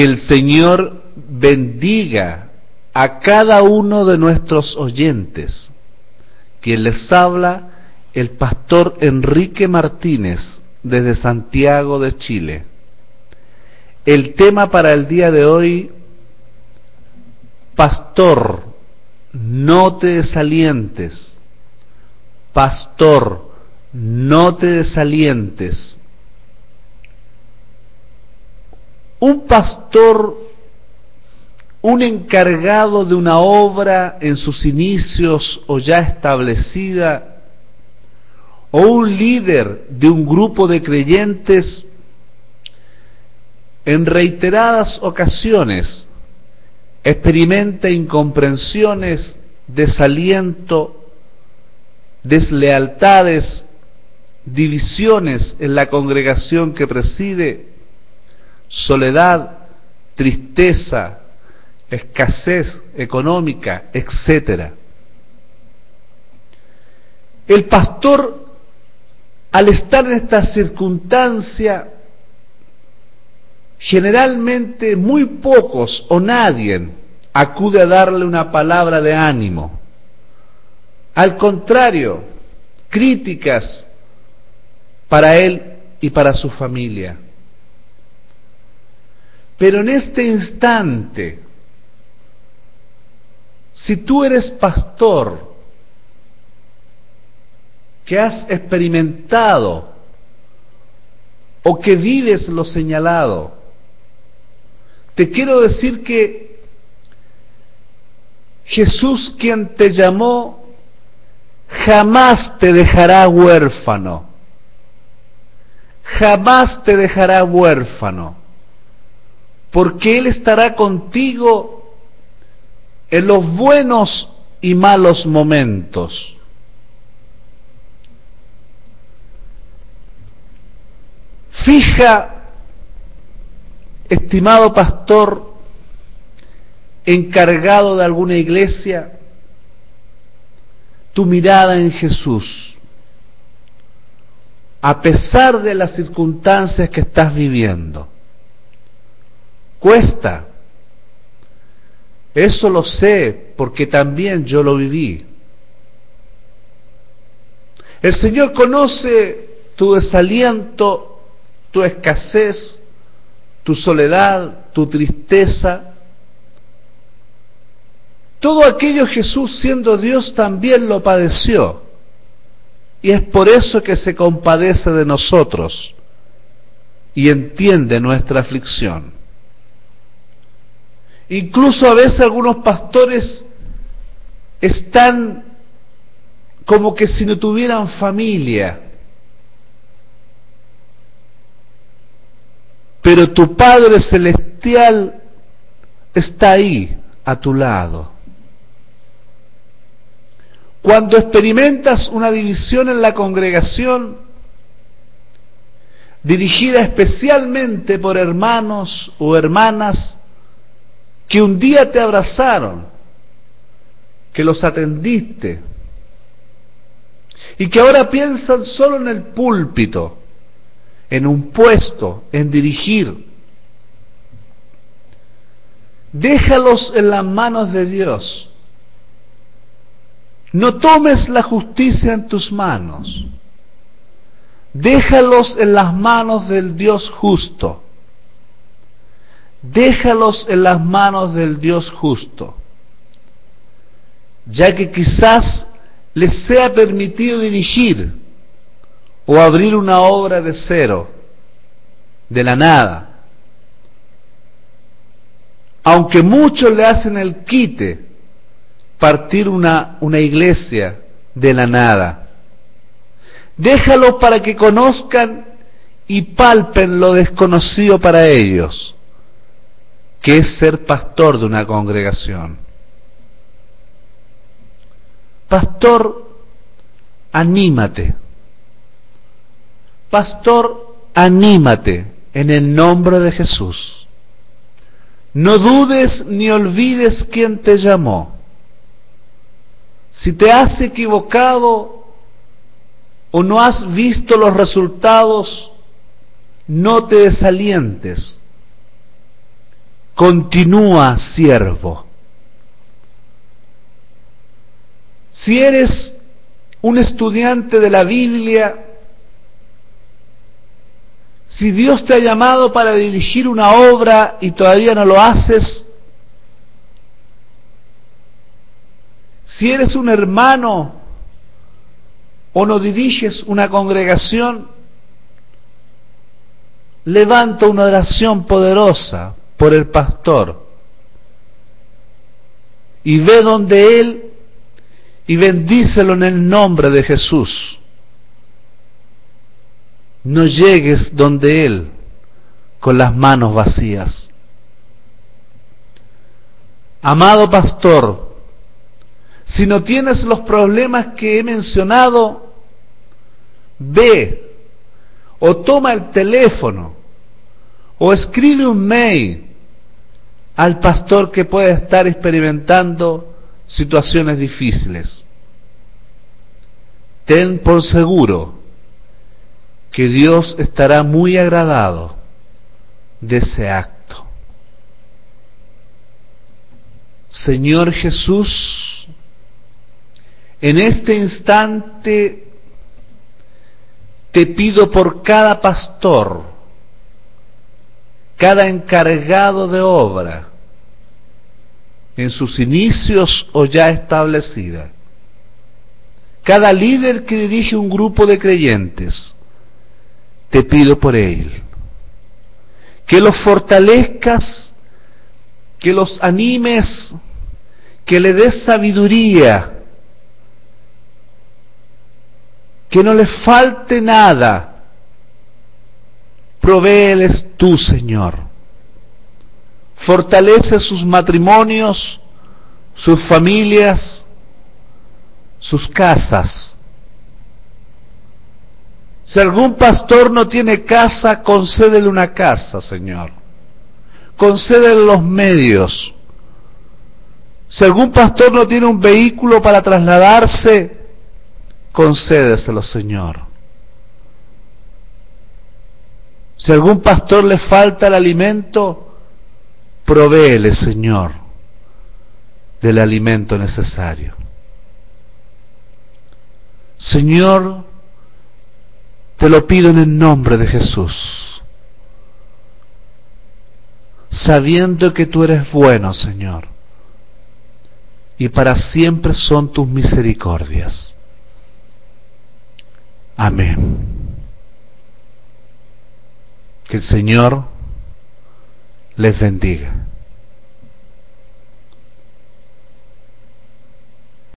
Que el Señor bendiga a cada uno de nuestros oyentes. Quien les habla, el pastor Enrique Martínez, desde Santiago de Chile. El tema para el día de hoy, pastor, no te desalientes. Pastor, no te desalientes. Un pastor, un encargado de una obra en sus inicios o ya establecida, o un líder de un grupo de creyentes, en reiteradas ocasiones experimenta incomprensiones, desaliento, deslealtades, divisiones en la congregación que preside, soledad, tristeza, escasez económica, etc. El pastor, al estar en esta circunstancia, generalmente muy pocos o nadie acude a darle una palabra de ánimo. Al contrario, críticas para él y para su familia. Pero en este instante, si tú eres pastor, que has experimentado o que vives lo señalado, te quiero decir que Jesús quien te llamó jamás te dejará huérfano. Jamás te dejará huérfano. Porque Él estará contigo en los buenos y malos momentos. Fija estimado pastor encargado de alguna iglesia, tu mirada en Jesús, a pesar de las circunstancias que estás viviendo. Cuesta. Eso lo sé porque también yo lo viví. El Señor conoce tu desaliento, tu escasez, tu soledad, tu tristeza. Todo aquello Jesús siendo Dios también lo padeció. Y es por eso que se compadece de nosotros y entiende nuestra aflicción. Incluso a veces algunos pastores están como que si no tuvieran familia, pero tu Padre Celestial está ahí, a tu lado. Cuando experimentas una división en la congregación, dirigida especialmente por hermanos o hermanas que un día te abrazaron, que los atendiste, y que ahora piensan solo en el púlpito, en un puesto, en dirigir. Déjalos en las manos de Dios. No tomes la justicia en tus manos. Déjalos en las manos del Dios justo. Déjalos en las manos del Dios justo. Ya que quizás les sea permitido dirigir o abrir una obra de cero, de la nada. Aunque muchos le hacen el quite, partir una, una iglesia de la nada. Déjalo para que conozcan y palpen lo desconocido para ellos, que es ser pastor de una congregación. Pastor, anímate Pastor, anímate en el nombre de Jesús. No dudes ni olvides quién te llamó. Si te has equivocado o no has visto los resultados, no te desalientes. Continúa siervo. Si eres un estudiante de la Biblia, si Dios te ha llamado para dirigir una obra y todavía no lo haces, si eres un hermano o no diriges una congregación, levanta una oración poderosa por el pastor y ve donde él y bendícelo en el nombre de Jesús. No llegues donde Él con las manos vacías. Amado pastor, si no tienes los problemas que he mencionado, ve o toma el teléfono o escribe un mail al pastor que pueda estar experimentando situaciones difíciles. Ten por seguro que Dios estará muy agradado de ese acto. Señor Jesús, en este instante te pido por cada pastor, cada encargado de obra, en sus inicios o ya establecida. Cada líder que dirige un grupo de creyentes, te pido por él, que los fortalezcas, que los animes, que le des sabiduría, que no les falte nada, provéeles tú, Señor fortalece sus matrimonios, sus familias, sus casas. Si algún pastor no tiene casa, concédele una casa, Señor. Concédele los medios. Si algún pastor no tiene un vehículo para trasladarse, concédeselo, Señor. Si algún pastor le falta el alimento, provéele, Señor, del alimento necesario. Señor, te lo pido en el nombre de Jesús, sabiendo que tú eres bueno, Señor, y para siempre son tus misericordias. Amén. Que el Señor les bendiga.